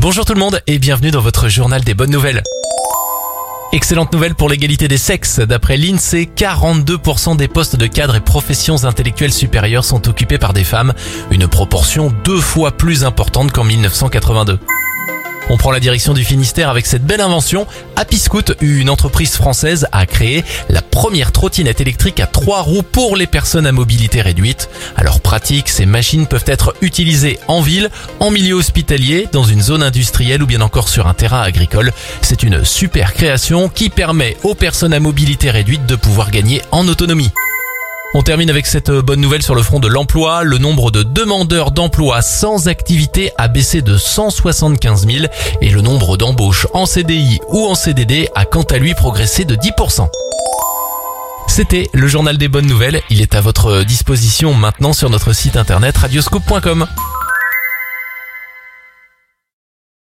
Bonjour tout le monde et bienvenue dans votre journal des bonnes nouvelles. Excellente nouvelle pour l'égalité des sexes. D'après l'INSEE, 42% des postes de cadres et professions intellectuelles supérieures sont occupés par des femmes, une proportion deux fois plus importante qu'en 1982. On prend la direction du Finistère avec cette belle invention. Happy Scoot, une entreprise française, a créé la première trottinette électrique à trois roues pour les personnes à mobilité réduite. Alors pratique, ces machines peuvent être utilisées en ville, en milieu hospitalier, dans une zone industrielle ou bien encore sur un terrain agricole. C'est une super création qui permet aux personnes à mobilité réduite de pouvoir gagner en autonomie. On termine avec cette bonne nouvelle sur le front de l'emploi. Le nombre de demandeurs d'emploi sans activité a baissé de 175 000 et le nombre d'embauches en CDI ou en CDD a quant à lui progressé de 10%. C'était le journal des bonnes nouvelles. Il est à votre disposition maintenant sur notre site internet radioscope.com.